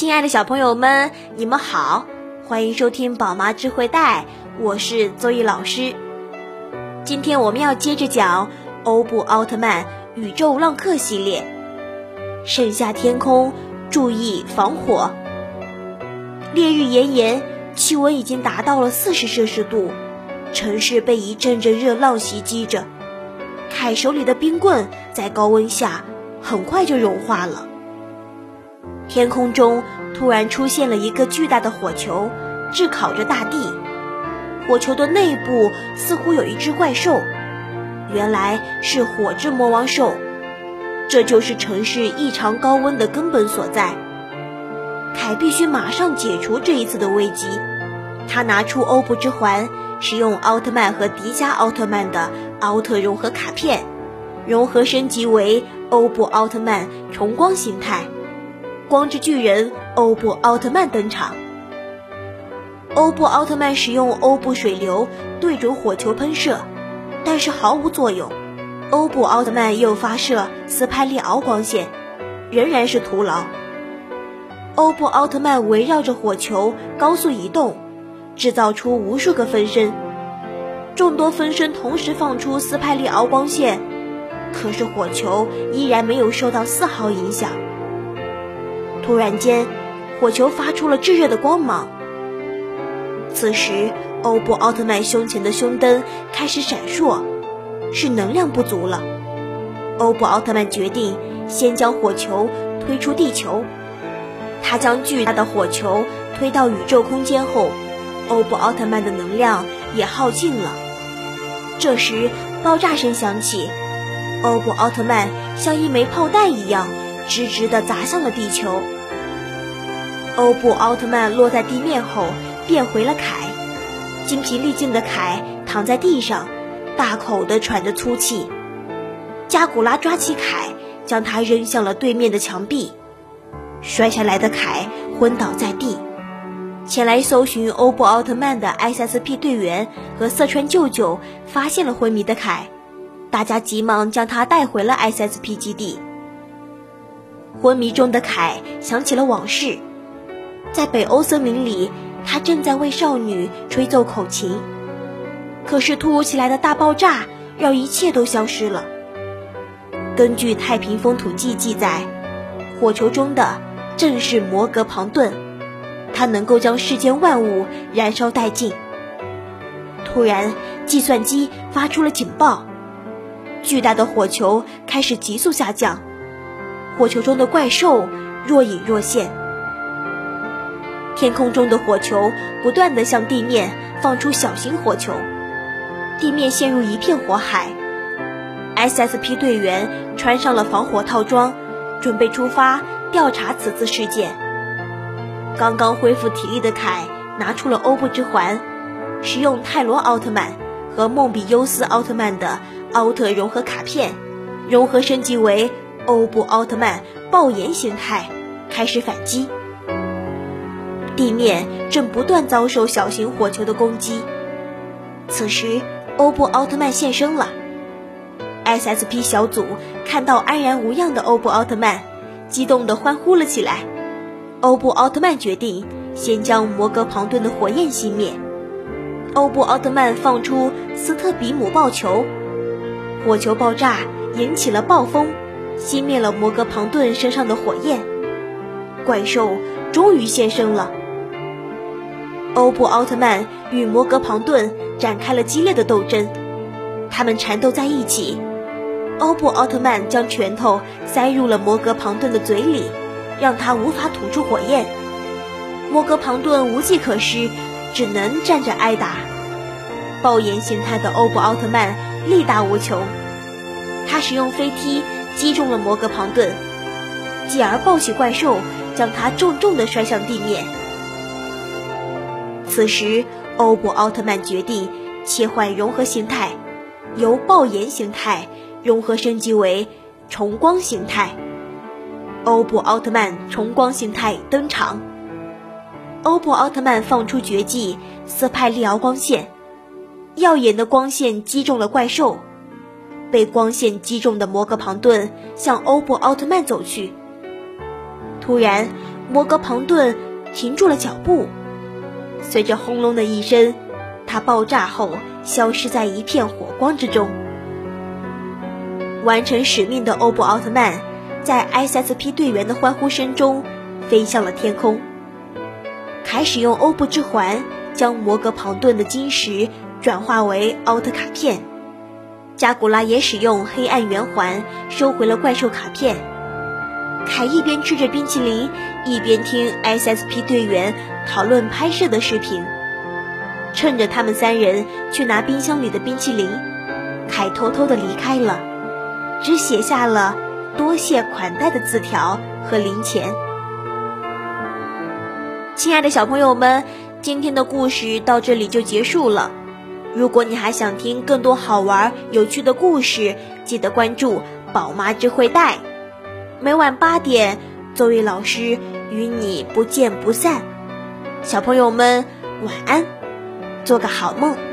亲爱的小朋友们，你们好，欢迎收听宝妈智慧带，我是周易老师。今天我们要接着讲欧布奥特曼宇宙浪客系列。盛夏天空，注意防火。烈日炎炎，气温已经达到了四十摄氏度，城市被一阵阵热浪袭击着。凯手里的冰棍在高温下很快就融化了。天空中突然出现了一个巨大的火球，炙烤着大地。火球的内部似乎有一只怪兽，原来是火之魔王兽。这就是城市异常高温的根本所在。凯必须马上解除这一次的危机。他拿出欧布之环，使用奥特曼和迪迦奥特曼的奥特融合卡片，融合升级为欧布奥特曼重光形态。光之巨人欧布奥特曼登场。欧布奥特曼使用欧布水流对准火球喷射，但是毫无作用。欧布奥特曼又发射斯派利敖光线，仍然是徒劳。欧布奥特曼围绕着火球高速移动，制造出无数个分身。众多分身同时放出斯派利敖光线，可是火球依然没有受到丝毫影响。突然间，火球发出了炙热的光芒。此时，欧布奥特曼胸前的胸灯开始闪烁，是能量不足了。欧布奥特曼决定先将火球推出地球。他将巨大的火球推到宇宙空间后，欧布奥特曼的能量也耗尽了。这时，爆炸声响起，欧布奥特曼像一枚炮弹一样。直直地砸向了地球。欧布奥特曼落在地面后变回了凯，精疲力尽的凯躺在地上，大口地喘着粗气。加古拉抓起凯，将他扔向了对面的墙壁。摔下来的凯昏倒在地。前来搜寻欧布奥特曼的 SSP 队员和色川舅舅发现了昏迷的凯，大家急忙将他带回了 SSP 基地。昏迷中的凯想起了往事，在北欧森林里，他正在为少女吹奏口琴。可是突如其来的大爆炸让一切都消失了。根据《太平风土记》记载，火球中的正是摩格庞顿，他能够将世间万物燃烧殆尽。突然，计算机发出了警报，巨大的火球开始急速下降。火球中的怪兽若隐若现，天空中的火球不断地向地面放出小型火球，地面陷入一片火海。SSP 队员穿上了防火套装，准备出发调查此次事件。刚刚恢复体力的凯拿出了欧布之环，使用泰罗奥特曼和梦比优斯奥特曼的奥特融合卡片，融合升级为。欧布奥特曼爆炎形态开始反击，地面正不断遭受小型火球的攻击。此时，欧布奥特曼现身了。SSP 小组看到安然无恙的欧布奥特曼，激动地欢呼了起来。欧布奥特曼决定先将摩格庞顿的火焰熄灭。欧布奥特曼放出斯特比姆爆球，火球爆炸引起了暴风。熄灭了摩格庞顿身上的火焰，怪兽终于现身了。欧布奥特曼与摩格庞顿展开了激烈的斗争，他们缠斗在一起。欧布奥特曼将拳头塞入了摩格庞顿的嘴里，让他无法吐出火焰。摩格庞顿无计可施，只能站着挨打。爆炎形态的欧布奥特曼力大无穷，他使用飞踢。击中了摩格庞顿，继而抱起怪兽，将他重重地摔向地面。此时，欧布奥特曼决定切换融合形态，由爆炎形态融合升级为重光形态。欧布奥特曼重光形态登场。欧布奥特曼放出绝技斯派利奥光线，耀眼的光线击中了怪兽。被光线击中的摩格庞顿向欧布奥特曼走去。突然，摩格庞顿停住了脚步，随着轰隆的一声，他爆炸后消失在一片火光之中。完成使命的欧布奥特曼，在 SSP 队员的欢呼声中飞向了天空，开始用欧布之环将摩格庞顿的晶石转化为奥特卡片。加古拉也使用黑暗圆环收回了怪兽卡片。凯一边吃着冰淇淋，一边听 SSP 队员讨论拍摄的视频。趁着他们三人去拿冰箱里的冰淇淋，凯偷偷的离开了。只写下了多谢款待的字条和零钱。亲爱的小朋友们，今天的故事到这里就结束了。如果你还想听更多好玩有趣的故事，记得关注宝妈智慧带。每晚八点，作为老师与你不见不散。小朋友们晚安，做个好梦。